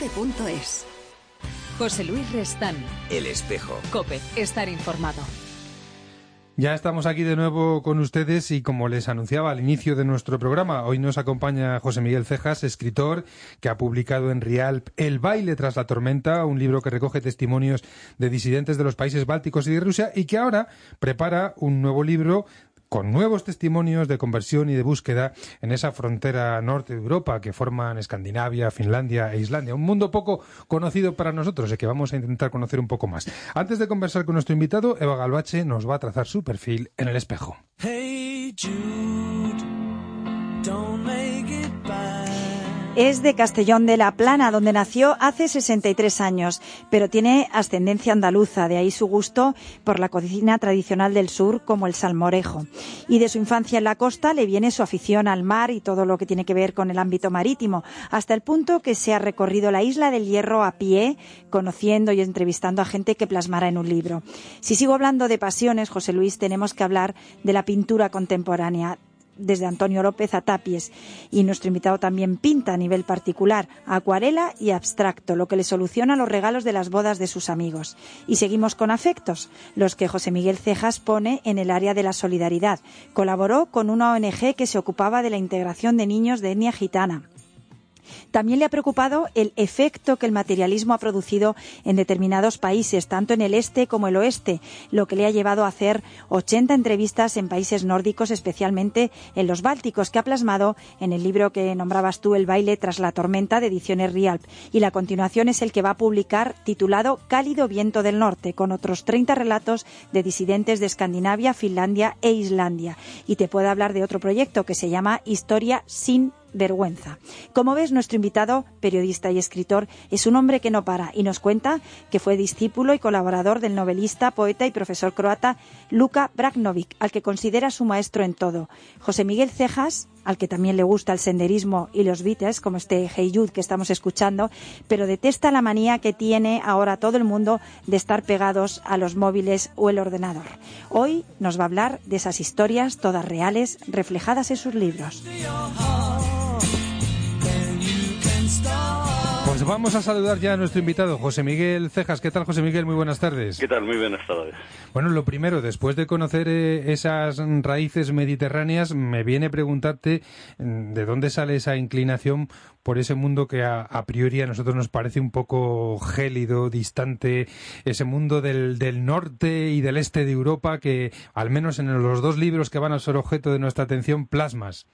cope.es. José Luis Restán. El espejo. Cope, estar informado. Ya estamos aquí de nuevo con ustedes y como les anunciaba al inicio de nuestro programa, hoy nos acompaña José Miguel Cejas, escritor que ha publicado en Rialp El baile tras la tormenta, un libro que recoge testimonios de disidentes de los países bálticos y de Rusia y que ahora prepara un nuevo libro con nuevos testimonios de conversión y de búsqueda en esa frontera norte de Europa que forman Escandinavia, Finlandia e Islandia. Un mundo poco conocido para nosotros y que vamos a intentar conocer un poco más. Antes de conversar con nuestro invitado, Eva Galvache nos va a trazar su perfil en el espejo. Es de Castellón de la Plana, donde nació hace 63 años, pero tiene ascendencia andaluza, de ahí su gusto por la cocina tradicional del sur, como el salmorejo. Y de su infancia en la costa le viene su afición al mar y todo lo que tiene que ver con el ámbito marítimo, hasta el punto que se ha recorrido la isla del Hierro a pie, conociendo y entrevistando a gente que plasmará en un libro. Si sigo hablando de pasiones, José Luis, tenemos que hablar de la pintura contemporánea desde Antonio López a Tapies. Y nuestro invitado también pinta a nivel particular, acuarela y abstracto, lo que le soluciona los regalos de las bodas de sus amigos. Y seguimos con afectos, los que José Miguel Cejas pone en el área de la solidaridad. Colaboró con una ONG que se ocupaba de la integración de niños de etnia gitana. También le ha preocupado el efecto que el materialismo ha producido en determinados países, tanto en el este como el oeste, lo que le ha llevado a hacer 80 entrevistas en países nórdicos, especialmente en los bálticos, que ha plasmado en el libro que nombrabas tú, El baile tras la tormenta, de Ediciones Rialp. Y la continuación es el que va a publicar titulado Cálido viento del norte, con otros 30 relatos de disidentes de Escandinavia, Finlandia e Islandia. Y te puedo hablar de otro proyecto que se llama Historia sin vergüenza. Como ves, nuestro invitado, periodista y escritor, es un hombre que no para y nos cuenta que fue discípulo y colaborador del novelista, poeta y profesor croata Luka Bragnovic, al que considera su maestro en todo. José Miguel Cejas, al que también le gusta el senderismo y los Beatles, como este Hey Jude que estamos escuchando, pero detesta la manía que tiene ahora todo el mundo de estar pegados a los móviles o el ordenador. Hoy nos va a hablar de esas historias, todas reales, reflejadas en sus libros. Pues vamos a saludar ya a nuestro invitado, José Miguel Cejas. ¿Qué tal, José Miguel? Muy buenas tardes. ¿Qué tal? Muy buenas tardes. Bueno, lo primero, después de conocer eh, esas raíces mediterráneas, me viene a preguntarte mm, de dónde sale esa inclinación por ese mundo que a, priori a nosotros nos parece un poco gélido, distante, ese mundo del, del norte y del este de Europa que, al menos en los dos libros que van a ser objeto de nuestra atención, plasmas.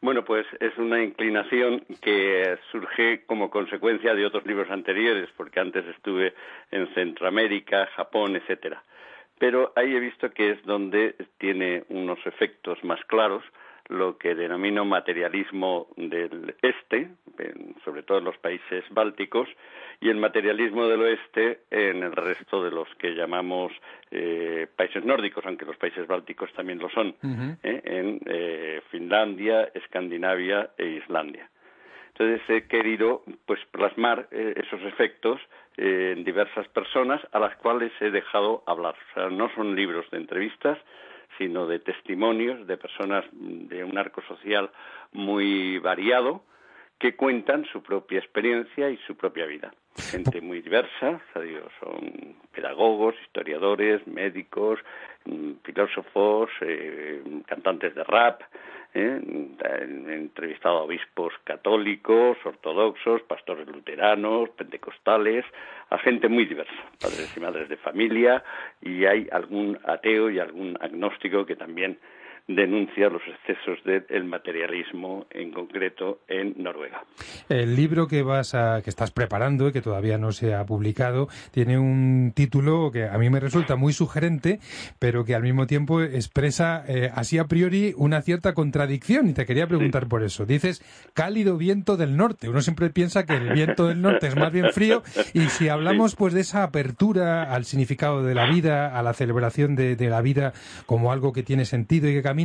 Bueno, pues es una inclinación que surge como consecuencia de otros libros anteriores, porque antes estuve en Centroamérica, Japón, etcétera. Pero ahí he visto que es donde tiene unos efectos más claros lo que denomino materialismo del este, sobre todo en los países bálticos, y el materialismo del oeste en el resto de los que llamamos eh, países nórdicos, aunque los países bálticos también lo son, ¿eh? en eh, Finlandia, Escandinavia e Islandia. Entonces he querido pues plasmar esos efectos en diversas personas a las cuales he dejado hablar. O sea, no son libros de entrevistas, sino de testimonios de personas de un arco social muy variado que cuentan su propia experiencia y su propia vida. Gente muy diversa, son pedagogos, historiadores, médicos, mm, filósofos, eh, cantantes de rap, ¿eh? he entrevistado a obispos católicos, ortodoxos, pastores luteranos, pentecostales, a gente muy diversa, padres y madres de familia, y hay algún ateo y algún agnóstico que también denuncia los excesos del materialismo, en concreto en Noruega. El libro que vas a, que estás preparando y que todavía no se ha publicado tiene un título que a mí me resulta muy sugerente, pero que al mismo tiempo expresa eh, así a priori una cierta contradicción y te quería preguntar por eso. Dices cálido viento del norte. Uno siempre piensa que el viento del norte es más bien frío y si hablamos pues de esa apertura al significado de la vida, a la celebración de, de la vida como algo que tiene sentido y que cambia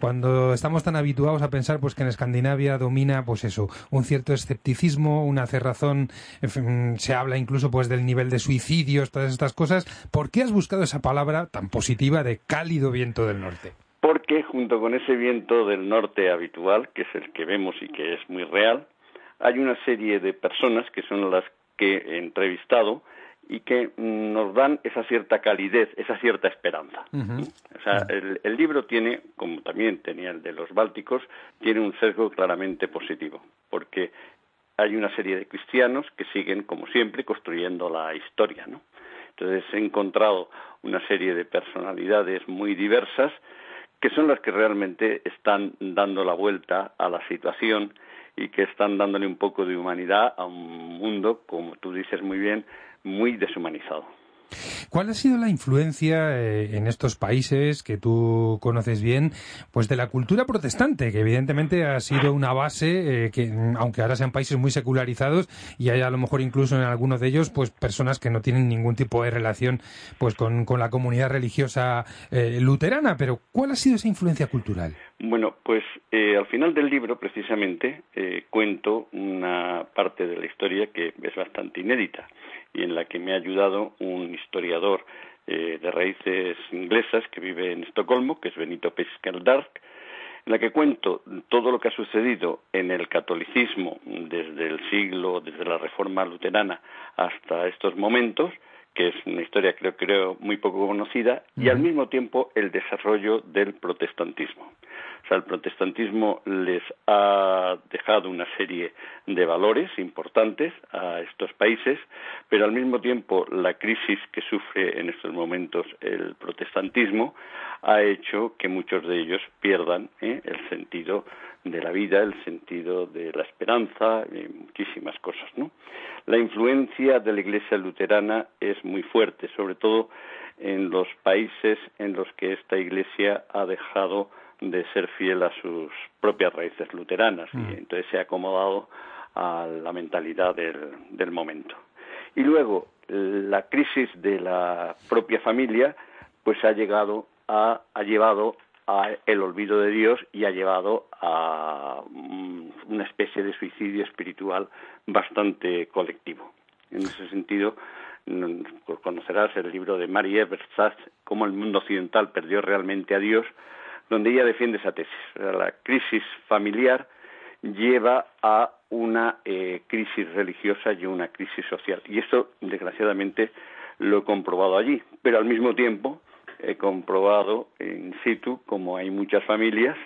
cuando estamos tan habituados a pensar pues que en Escandinavia domina pues eso, un cierto escepticismo, una cerrazón, se habla incluso pues del nivel de suicidios, todas estas cosas. ¿Por qué has buscado esa palabra tan positiva de cálido viento del norte? Porque junto con ese viento del norte habitual, que es el que vemos y que es muy real, hay una serie de personas que son las que he entrevistado y que nos dan esa cierta calidez, esa cierta esperanza. O sea, el, el, libro tiene, como también tenía el de los bálticos, tiene un sesgo claramente positivo, porque hay una serie de cristianos que siguen, como siempre, construyendo la historia, ¿no? Entonces he encontrado una serie de personalidades muy diversas que son las que realmente están dando la vuelta a la situación y que están dándole un poco de humanidad a un mundo, como tú dices muy bien, muy deshumanizado. ¿Cuál ha sido la influencia eh, en estos países que tú conoces bien, pues de la cultura protestante, que evidentemente ha sido una base eh, que, aunque ahora sean países muy secularizados y hay a lo mejor incluso en algunos de ellos, pues personas que no tienen ningún tipo de relación, pues con, la comunidad religiosa eh, luterana, pero ¿cuál ha sido esa influencia cultural? Bueno, pues al final del libro, precisamente, cuento una parte de la historia que es bastante inédita y en la que me ha ayudado un historiador eh, de raíces inglesas que vive en Estocolmo, que es Benito Pescardark, en la que cuento todo lo que ha sucedido en el catolicismo desde el siglo, desde la reforma luterana hasta estos momentos, que es una historia creo, creo muy poco conocida, y al mismo tiempo el desarrollo del protestantismo. O sea, el protestantismo les ha dejado una serie de valores importantes a estos países, pero al mismo tiempo la crisis que sufre en estos momentos el protestantismo ha hecho que muchos de ellos pierdan ¿eh? el sentido de la vida, el sentido de la esperanza y muchísimas cosas. La influencia de la Iglesia luterana es muy fuerte, sobre todo en los países en los que esta Iglesia ha dejado de ser fiel a sus propias raíces luteranas y mm. entonces se ha acomodado a la mentalidad del, del momento. Y luego, la crisis de la propia familia, pues ha llegado a, ha llevado a el olvido de Dios y ha llevado a mm, una especie de suicidio espiritual bastante colectivo. En ese sentido, mm, conocerás el libro de Marie Eberstadt, Cómo el mundo occidental perdió realmente a Dios, donde ella defiende esa tesis. La crisis familiar lleva a una eh, crisis religiosa y una crisis social. Y esto, desgraciadamente, lo he comprobado allí. Pero al mismo tiempo he comprobado in situ como hay muchas familias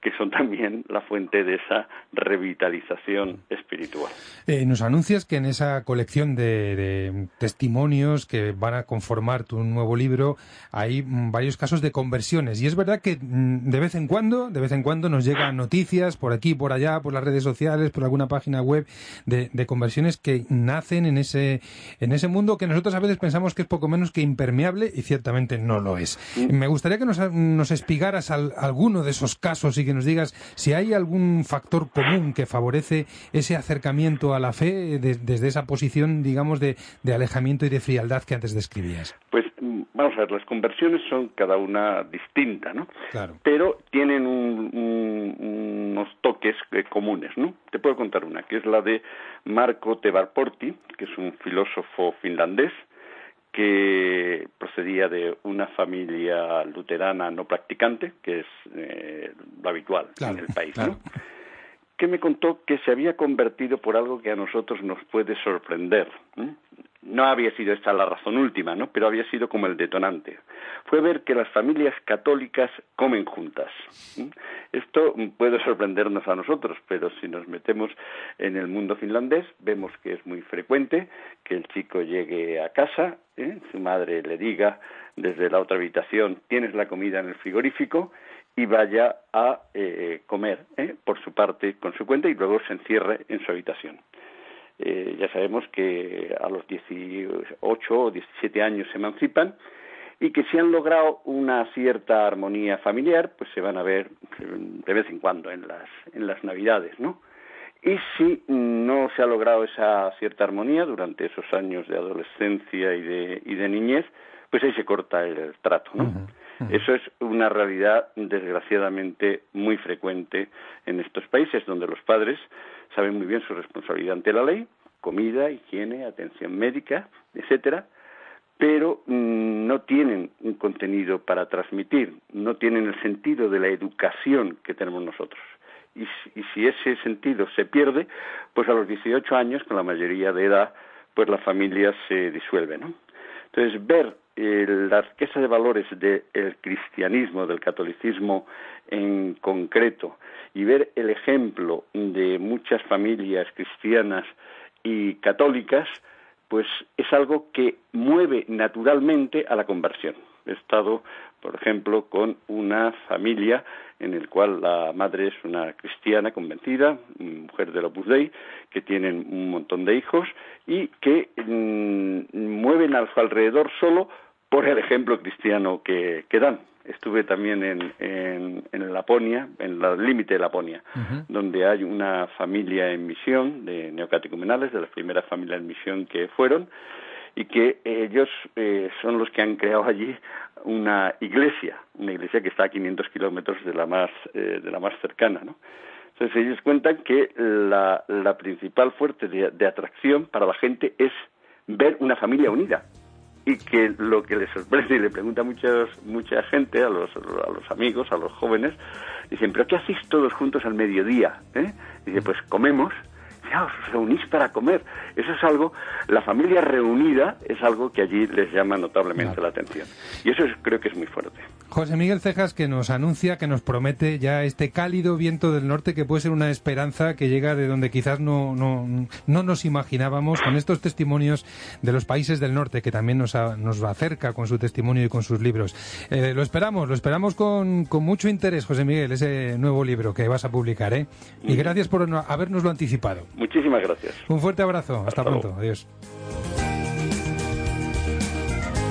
que son también la fuente de esa revitalización espiritual. Eh, nos anuncias que en esa colección de, testimonios que van a conformar tu nuevo libro hay mm, varios casos de conversiones y es verdad que mm, de vez en cuando, de vez en cuando nos llegan noticias por aquí, por allá, por las redes sociales, por alguna página web de, conversiones que nacen en ese en ese mundo que nosotros a veces pensamos que es poco menos que impermeable y ciertamente no lo es. Me gustaría que nos, nos explicaras alguno de esos casos y que nos digas si hay algún factor común que favorece ese acercamiento a la fe desde esa posición, digamos, de, alejamiento y de frialdad que antes describías. Pues mm, vamos a ver, las conversiones son cada una distinta, ¿no? Claro. Pero tienen unos toques eh, comunes, ¿no? Te puedo contar una, que es la de Marco Tevarporti, que es un filósofo finlandés, que procedía de una familia luterana no practicante, que es eh, lo habitual en el país, ¿no? Que me contó que se había convertido por algo que a nosotros nos puede sorprender. No había sido esta la razón última, ¿no? Pero había sido como el detonante. Fue ver que las familias católicas comen juntas. Esto puede sorprendernos a nosotros, pero si nos metemos en el mundo finlandés, vemos que es muy frecuente que el chico llegue a casa, ¿eh? su madre le diga desde la otra habitación, tienes la comida en el frigorífico, y vaya a eh, comer ¿eh? por su parte con su cuenta y luego se encierre en su habitación. Eh, ya sabemos que a los 18 o 17 años se emancipan y que si han logrado una cierta armonía familiar, pues se van a ver de vez en cuando en las, en las Navidades, ¿no? Y si no se ha logrado esa cierta armonía durante esos años de adolescencia y de, y de niñez, pues ahí se corta el, trato, ¿no? Eso es una realidad desgraciadamente muy frecuente en estos países donde los padres saben muy bien su responsabilidad ante la ley, comida, higiene, atención médica, etcétera, pero mm, no tienen un contenido para transmitir, no tienen el sentido de la educación que tenemos nosotros. y, si ese sentido se pierde, pues a los 18 años, con la mayoría de edad, pues la familia se disuelve, ¿no? Entonces, ver eh, la riqueza de valores del cristianismo, del catolicismo en concreto, y ver el ejemplo de muchas familias cristianas y católicas, pues es algo que mueve naturalmente a la conversión. He estado, por ejemplo, con una familia en la cual la madre es una cristiana convencida, mujer del Opus Dei, que tienen un montón de hijos y que mm, mueven a su alrededor solo por el ejemplo cristiano que, dan. Estuve también en, en, Laponia, en el límite de Laponia, donde hay una familia en misión de neocatecumenales, de las primeras familias en misión que fueron, y que ellos eh, son los que han creado allí una iglesia, una iglesia que está a 500 kilómetros de la más eh, de la más cercana, ¿no? Entonces ellos cuentan que la, la principal fuerte de, atracción para la gente es ver una familia unida y que lo que les sorprende y le pregunta muchos, mucha gente, a los, a los amigos, a los jóvenes, dicen, ¿pero qué hacéis todos juntos al mediodía? ¿Eh? Dice, pues comemos ya os reunís para comer. Eso es algo, la familia reunida es algo que allí les llama notablemente la atención. Y eso creo que es muy fuerte. José Miguel Cejas que nos anuncia, que nos promete ya este cálido viento del norte que puede ser una esperanza que llega de donde quizás no, no, no nos imaginábamos con estos testimonios de los países del norte que también nos, nos acerca con su testimonio y con sus libros. Eh, lo esperamos, lo esperamos con, con mucho interés, José Miguel, ese nuevo libro que vas a publicar. ¿eh? Y gracias por habernoslo anticipado. Muchísimas gracias. Un fuerte abrazo. Hasta, pronto. Adiós.